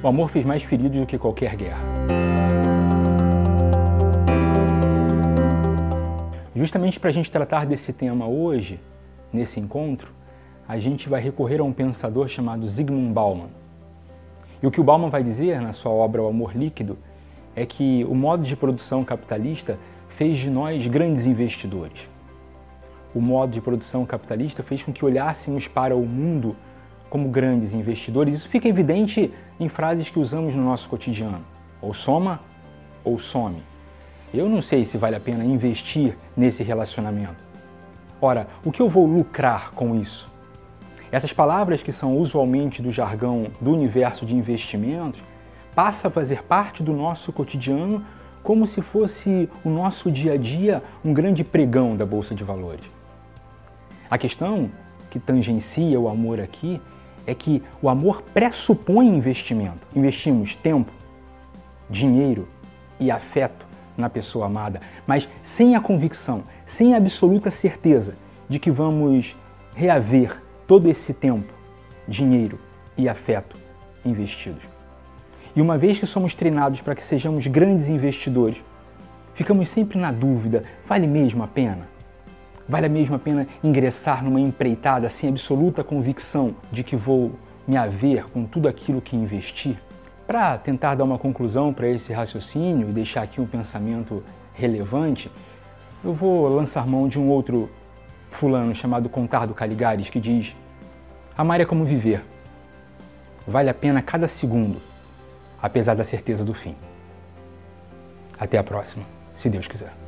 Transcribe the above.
O amor fez mais feridos do que qualquer guerra. Justamente para a gente tratar desse tema hoje, nesse encontro, a gente vai recorrer a um pensador chamado Zygmunt Bauman. E o que o Bauman vai dizer na sua obra O Amor Líquido é que o modo de produção capitalista fez de nós grandes investidores. O modo de produção capitalista fez com que olhássemos para o mundo como grandes investidores. Isso fica evidente em frases que usamos no nosso cotidiano: ou soma ou some. Eu não sei se vale a pena investir nesse relacionamento. Ora, o que eu vou lucrar com isso? Essas palavras que são usualmente do jargão do universo de investimentos passa a fazer parte do nosso cotidiano como se fosse o nosso dia a dia um grande pregão da bolsa de valores. A questão que tangencia o amor aqui é que o amor pressupõe investimento. Investimos tempo, dinheiro e afeto na pessoa amada, mas sem a convicção, sem a absoluta certeza de que vamos reaver todo esse tempo, dinheiro e afeto investidos. E uma vez que somos treinados para que sejamos grandes investidores, ficamos sempre na dúvida: vale mesmo a pena? Vale a pena ingressar numa empreitada sem absoluta convicção de que vou me haver com tudo aquilo que investi? Para tentar dar uma conclusão para esse raciocínio e deixar aqui um pensamento relevante, eu vou lançar mão de um outro fulano chamado Contardo Caligares que diz: Amar é como viver. Vale a pena cada segundo, apesar da certeza do fim. Até a próxima, se Deus quiser.